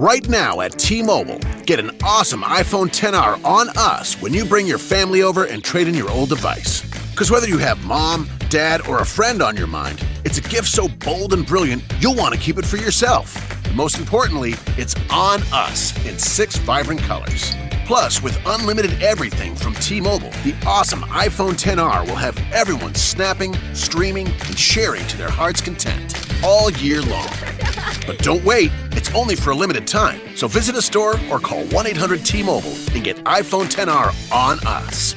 Right now at T Mobile, get an awesome iPhone 10R on us when you bring your family over and trade in your old device. Because whether you have mom, dad, or a friend on your mind, it's a gift so bold and brilliant, you'll want to keep it for yourself. And most importantly, it's on us in six vibrant colors. Plus, with unlimited everything from T Mobile, the awesome iPhone 10R will have everyone snapping, streaming, and sharing to their heart's content all year long. But don't wait, it's only for a limited time. So visit a store or call 1 800 T Mobile and get iPhone 10R on us.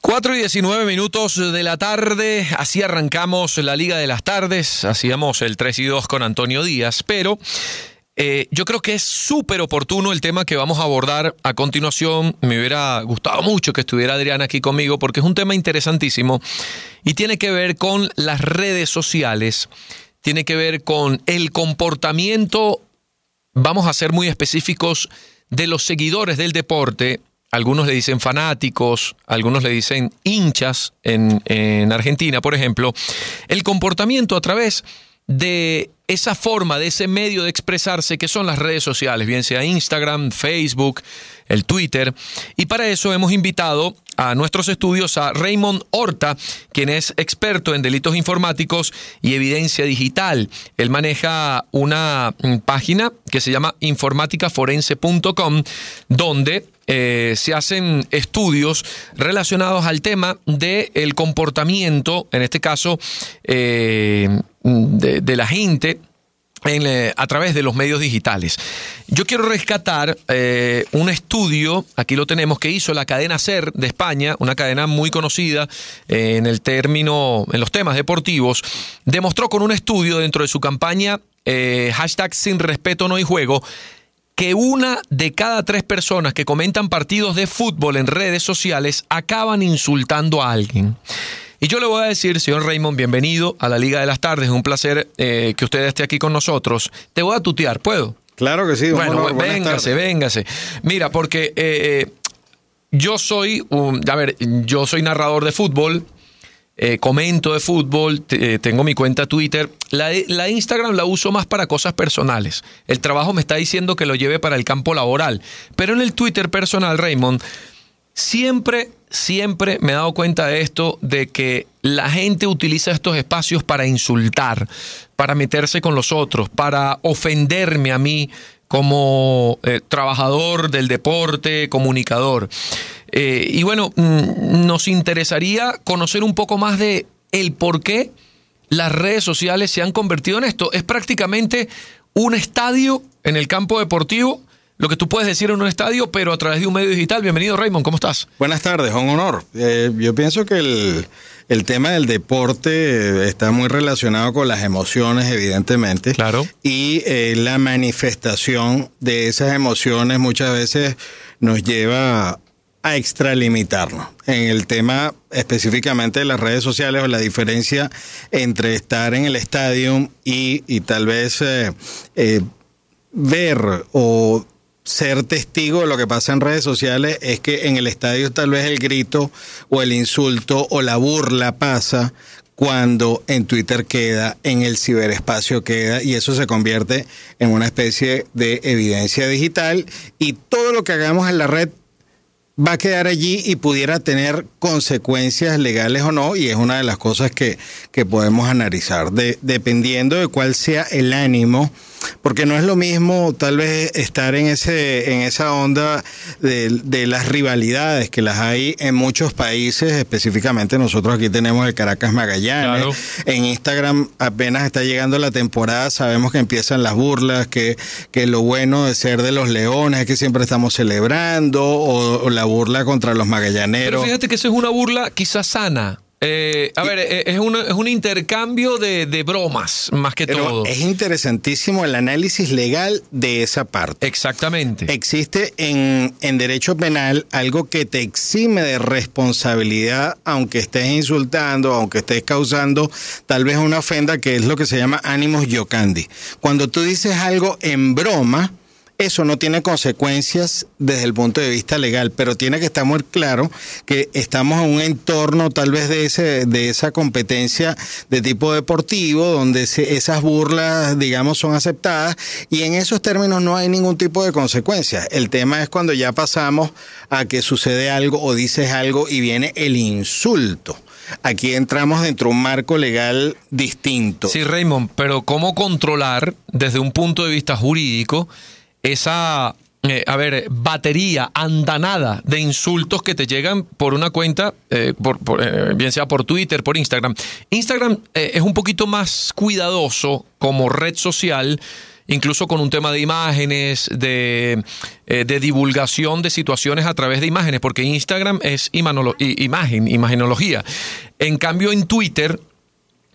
4 y 19 minutos de la tarde, así arrancamos la Liga de las Tardes, hacíamos el 3 y 2 con Antonio Díaz, pero eh, yo creo que es súper oportuno el tema que vamos a abordar a continuación. Me hubiera gustado mucho que estuviera Adriana aquí conmigo porque es un tema interesantísimo y tiene que ver con las redes sociales, tiene que ver con el comportamiento vamos a ser muy específicos de los seguidores del deporte. Algunos le dicen fanáticos, algunos le dicen hinchas en, en, Argentina, por ejemplo. El comportamiento a través de esa forma, de ese medio de expresarse que son las redes sociales, bien sea Instagram, Facebook, el Twitter. Y para eso hemos invitado a nuestros estudios a Raymond Horta, quien es experto en delitos informáticos y evidencia digital. Él maneja una mm, página que se llama informáticaforense.com, donde eh, se hacen estudios relacionados al tema del el comportamiento, en este caso, eh, de, la gente eh, a través de los medios digitales. Yo quiero rescatar eh, un estudio, aquí lo tenemos, que hizo la cadena SER de España, una cadena muy conocida eh, en el término, en los temas deportivos, demostró con un estudio dentro de su campaña hashtag sin respeto no hay juego, que una de cada tres personas que comentan partidos de fútbol en redes sociales acaban insultando a alguien. Y yo le voy a decir, señor Raymond, bienvenido a la Liga de las Tardes. Es un placer eh, que usted esté aquí con nosotros. Te voy a tutear, ¿puedo? Claro que sí. Bueno, véngase, véngase. Mira, porque eh, yo soy, un, a ver, yo soy narrador de fútbol, eh, comento de fútbol, eh, tengo mi cuenta Twitter. La, la, Instagram la uso más para cosas personales. El trabajo me está diciendo que lo lleve para el campo laboral. Pero en el Twitter personal, Raymond, siempre siempre me he dado cuenta de esto, de que la gente utiliza estos espacios para insultar, para meterse con los otros, para ofenderme a mí como eh, trabajador del deporte, comunicador. Eh, y bueno, mm, nos interesaría conocer un poco más de el por qué las redes sociales se han convertido en esto. Es prácticamente un estadio en el campo deportivo lo que tú puedes decir en un estadio, pero a través de un medio digital. Bienvenido, Raymond, ¿cómo estás? Buenas tardes, un honor. Eh, yo pienso que el, el, tema del deporte está muy relacionado con las emociones, evidentemente. Claro. Y eh, la manifestación de esas emociones muchas veces nos lleva a extralimitarnos. En el tema específicamente de las redes sociales o la diferencia entre estar en el estadio y, y tal vez eh, eh, ver o ser testigo de lo que pasa en redes sociales es que en el estadio tal vez el grito o el insulto o la burla pasa cuando en Twitter queda, en el ciberespacio queda, y eso se convierte en una especie de evidencia digital, y todo lo que hagamos en la red va a quedar allí y pudiera tener consecuencias legales o no, y es una de las cosas que, que podemos analizar, de, dependiendo de cuál sea el ánimo porque no es lo mismo tal vez estar en ese en esa onda de, las rivalidades que las hay en muchos países, específicamente nosotros aquí tenemos el Caracas Magallanes. En Instagram apenas está llegando la temporada, sabemos que empiezan las burlas, que, que lo bueno de ser de los leones es que siempre estamos celebrando, o, la burla contra los magallaneros. Pero fíjate que eso es una burla quizás sana. Eh, a ver, eh, es, un, es un intercambio de, bromas, más que todo. Es interesantísimo el análisis legal de esa parte. Exactamente. Existe en, en derecho penal algo que te exime de responsabilidad, aunque estés insultando, aunque estés causando tal vez una ofenda, que es lo que se llama ánimos yocandi. Cuando tú dices algo en broma, eso no tiene consecuencias desde el punto de vista legal, pero tiene que estar muy claro que estamos en un entorno tal vez de, ese, de esa competencia de tipo deportivo, donde esas burlas, digamos, son aceptadas y en esos términos no hay ningún tipo de consecuencias. El tema es cuando ya pasamos a que sucede algo o dices algo y viene el insulto. Aquí entramos dentro de un marco legal distinto. Sí, Raymond, pero ¿cómo controlar desde un punto de vista jurídico? Esa, eh, a ver, batería, andanada de insultos que te llegan por una cuenta, eh, por, eh, bien sea por Twitter, por Instagram. Instagram es un poquito más cuidadoso como red social incluso con un tema de imágenes, de, de, divulgación de situaciones a través de imágenes, porque Instagram es imagen, imagenología. En cambio, en Twitter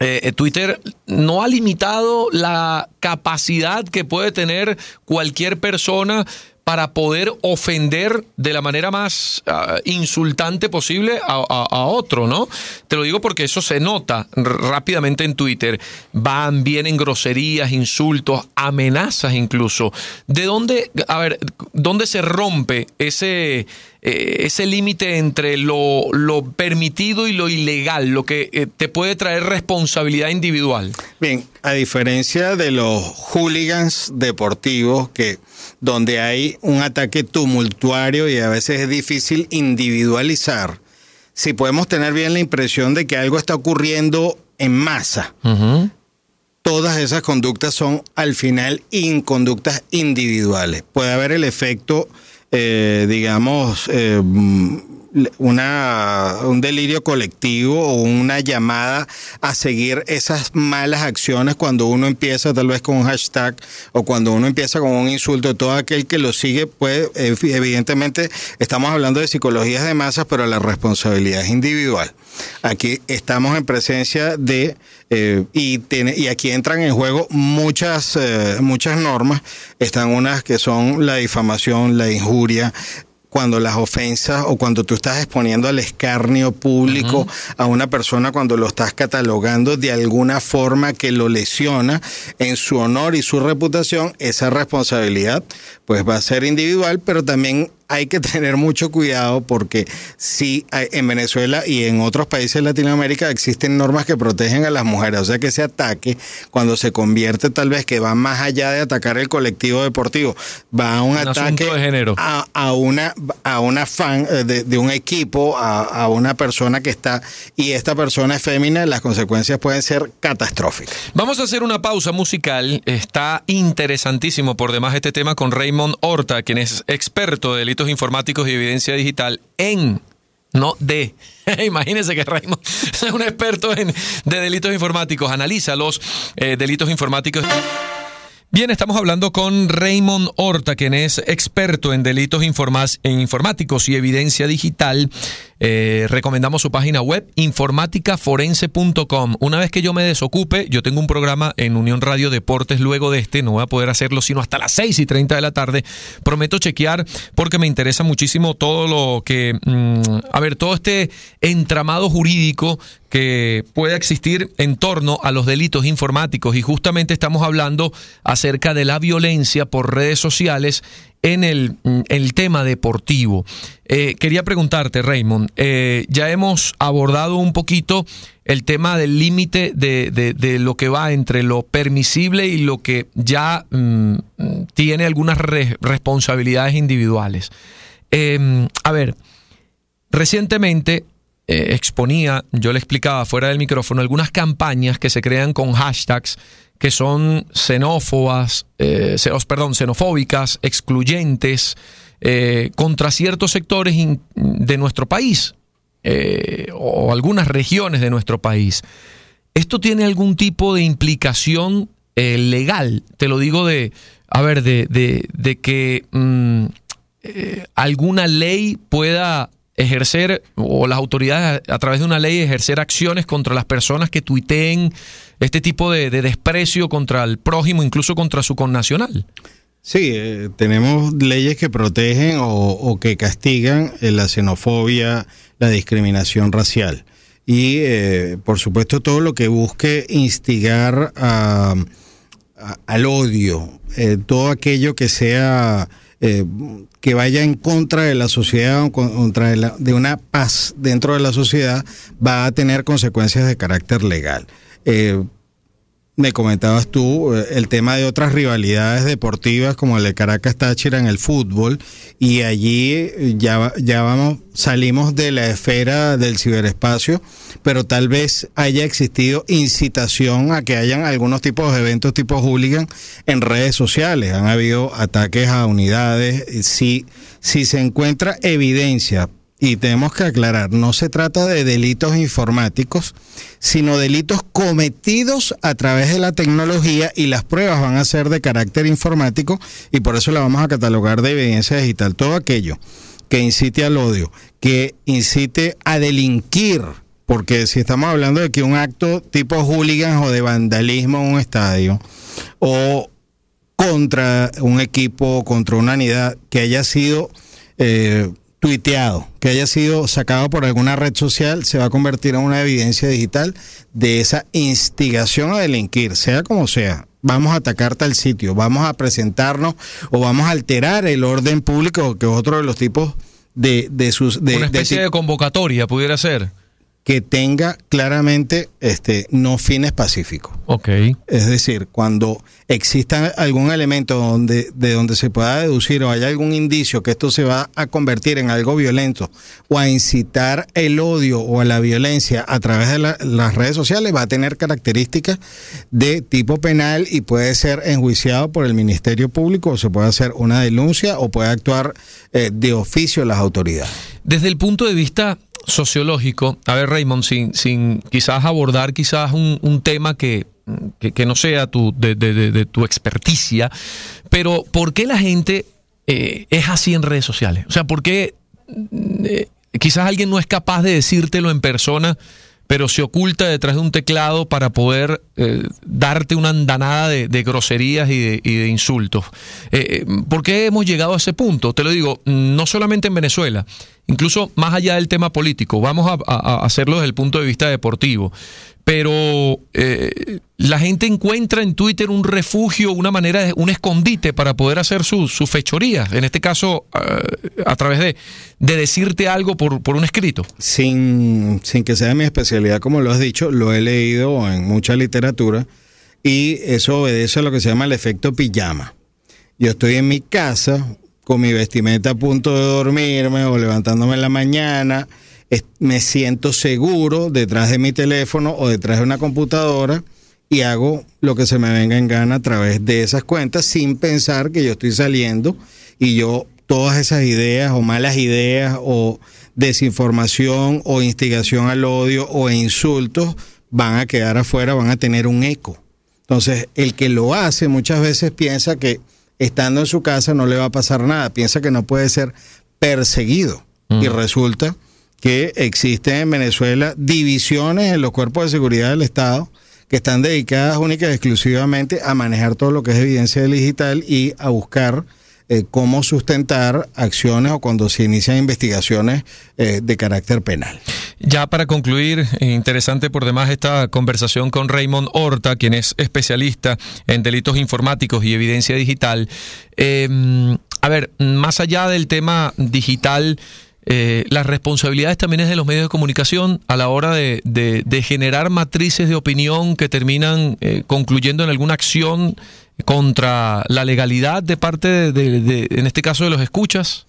eh, eh, Twitter no ha limitado la capacidad que puede tener cualquier persona para poder ofender de la manera más ah, insultante posible a, otro, ¿no? Te lo digo porque eso se nota rápidamente en Twitter. Van, vienen groserías, insultos, amenazas incluso. ¿De dónde, a ver, dónde se rompe ese, eh, ese límite entre lo, permitido y lo ilegal, lo que eh, te puede traer responsabilidad individual? Bien, a diferencia de los hooligans deportivos que donde hay un ataque tumultuario y a veces es difícil individualizar, si podemos tener bien la impresión de que algo está ocurriendo en masa, todas esas conductas son al final inconductas individuales. Puede haber el efecto, eh, digamos, eh, una, un delirio colectivo o una llamada a seguir esas malas acciones cuando uno empieza tal vez con un hashtag o cuando uno empieza con un insulto. Todo aquel que lo sigue, pues evidentemente estamos hablando de psicologías de masas, pero la responsabilidad es individual. Aquí estamos en presencia de, eh, y, tiene, y aquí entran en juego muchas, eh, muchas normas. Están unas que son la difamación, la injuria, cuando las ofensas o cuando tú estás exponiendo al escarnio público a una persona cuando lo estás catalogando de alguna forma que lo lesiona en su honor y su reputación, esa responsabilidad pues va a ser individual, pero también hay que tener mucho cuidado porque sí, en Venezuela y en otros países de Latinoamérica existen normas que protegen a las mujeres. O sea que ese ataque, cuando se convierte tal vez que va más allá de atacar el colectivo deportivo, va a un, ataque de género. A, una, a una fan eh, de, un equipo, a, una persona que está, y esta persona es fémina, las consecuencias pueden ser catastróficas. Vamos a hacer una pausa musical. Está interesantísimo por demás este tema con Raymond Horta, quien es experto de informáticos y evidencia digital en no de. Imagínense que Raymond es un experto en, de delitos informáticos, analiza los eh, delitos informáticos. Bien, estamos hablando con Raymond Horta, quien es experto en delitos informáticos y evidencia digital. Eh, recomendamos su página web, informáticaforense.com. Una vez que yo me desocupe, yo tengo un programa en Unión Radio Deportes luego de este, no voy a poder hacerlo sino hasta las 6 y 30 de la tarde. Prometo chequear porque me interesa muchísimo todo lo que, mm, a ver, todo este entramado jurídico que pueda existir en torno a los delitos informáticos y justamente estamos hablando acerca de la violencia por redes sociales en el, mm, el tema deportivo. Eh, quería preguntarte, Raymond, eh, ya hemos abordado un poquito el tema del límite de, de, lo que va entre lo permisible y lo que ya mm, tiene algunas responsabilidades individuales. Em, a ver, recientemente eh, exponía, yo le explicaba fuera del micrófono, algunas campañas que se crean con hashtags que son xenófobas, eh, perdón, xenofóbicas, excluyentes, eh, contra ciertos sectores de nuestro país eh, o algunas regiones de nuestro país. ¿Esto tiene algún tipo de implicación legal? Te lo digo de, a ver, de, de, que mm, alguna ley pueda ejercer, o las autoridades a, través de una ley ejercer acciones contra las personas que tuiteen este tipo de, desprecio contra el prójimo, incluso contra su connacional. Sí, eh, tenemos leyes que protegen o, que castigan eh, la xenofobia, la discriminación racial. Y, eh, por supuesto, todo lo que busque instigar al odio, todo aquello que sea eh, que vaya en contra de la sociedad contra de, de, una paz dentro de la sociedad va a tener consecuencias de carácter legal. Eh, me comentabas tú eh, el tema de otras rivalidades deportivas como el de Caracas Táchira en el fútbol y allí eh, ya, ya vamos, salimos de la esfera del ciberespacio, pero tal vez haya existido incitación a que hayan algunos tipos de eventos tipo hooligan en redes sociales. Han habido ataques a unidades. Si, si se encuentra evidencia y tenemos que aclarar, no se trata de delitos informáticos, sino delitos cometidos a través de la tecnología y las pruebas van a ser de carácter informático y por eso la vamos a catalogar de evidencia digital. Todo aquello que incite al odio, que incite a delinquir, porque si estamos hablando de que un acto tipo hooligans o de vandalismo en un estadio o contra un equipo, contra una unidad que haya sido... Eh, tuiteado, que haya sido sacado por alguna red social, se va a convertir en una evidencia digital de esa instigación a delinquir, sea como sea. Vamos a atacar tal sitio, vamos a presentarnos o vamos a alterar el orden público, que es otro de los tipos de, de sus... De, una especie de convocatoria pudiera ser que tenga claramente este, no fines pacíficos. Ok. Es decir, cuando exista algún elemento donde, de donde se pueda deducir o haya algún indicio que esto se va a convertir en algo violento o a incitar el odio o a la violencia a través de las redes sociales, va a tener características de tipo penal y puede ser enjuiciado por el Ministerio Público o se puede hacer una denuncia o puede actuar eh, de oficio las autoridades. Desde el punto de vista sociológico, a ver Raymond, sin, sin quizás abordar quizás un, tema que, que, no sea tu, de, tu experticia, pero ¿por qué la gente eh, es así en redes sociales? O sea, ¿por qué eh, quizás alguien no es capaz de decírtelo en persona? Pero se oculta detrás de un teclado para poder eh, darte una andanada de, groserías y de, insultos. Eh, eh, ¿Por qué hemos llegado a ese punto? Te lo digo, no solamente en Venezuela, incluso más allá del tema político, vamos a hacerlo desde el punto de vista deportivo pero eh, la gente encuentra en Twitter un refugio, una manera, un escondite para poder hacer sus su fechorías, en este caso eh, a través de, de, decirte algo por, por un escrito. Sin, sin que sea mi especialidad, como lo has dicho, lo he leído en mucha literatura y eso obedece a lo que se llama el efecto pijama. Yo estoy en mi casa con mi vestimenta a punto de dormirme o levantándome en la mañana me siento seguro detrás de mi teléfono o detrás de una computadora y hago lo que se me venga en gana a través de esas cuentas sin pensar que yo estoy saliendo y yo todas esas ideas o malas ideas o desinformación o instigación al odio o insultos van a quedar afuera, van a tener un eco. Entonces, el que lo hace muchas veces piensa que estando en su casa no le va a pasar nada, piensa que no puede ser perseguido y mm. resulta que existen en Venezuela divisiones en los cuerpos de seguridad del Estado que están dedicadas única y exclusivamente a manejar todo lo que es evidencia digital y a buscar eh, cómo sustentar acciones o cuando se inician investigaciones eh, de carácter penal. Ya para concluir, interesante por demás esta conversación con Raymond Horta, quien es especialista en delitos informáticos y evidencia digital. Em, a ver, más allá del tema digital, eh, las responsabilidades también es de los medios de comunicación a la hora de, generar matrices de opinión que terminan eh, concluyendo en alguna acción contra la legalidad de parte de, en este caso, de los escuchas?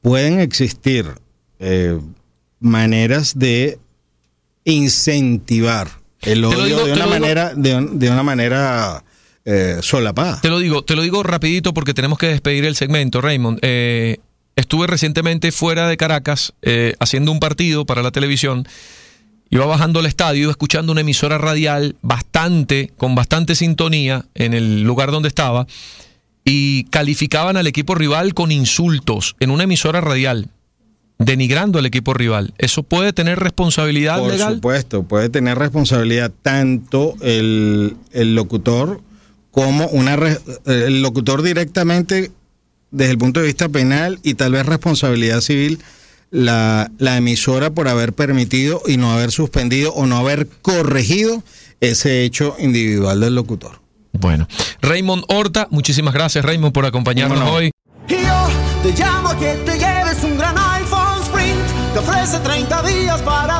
Pueden existir eh, maneras de incentivar El odio de, una manera, de, una manera eh, solapada. Te lo digo, te lo digo rapidito porque tenemos que despedir el segmento, Raymond. Eh, estuve recientemente fuera de Caracas eh, haciendo un partido para la televisión. Iba bajando al estadio, iba escuchando una emisora radial bastante, con bastante sintonía en el lugar donde estaba, y calificaban al equipo rival con insultos en una emisora radial denigrando al equipo rival. ¿Eso puede tener responsabilidad legal? Por supuesto, puede tener responsabilidad tanto el, locutor como una el locutor directamente desde el punto de vista penal y tal vez responsabilidad civil la, la emisora por haber permitido y no haber suspendido o no haber corregido ese hecho individual del locutor. Bueno, Raymond Horta, muchísimas gracias Raymond por acompañarnos hoy. yo te llamo que te lleves un gran te ofrece 30 días para.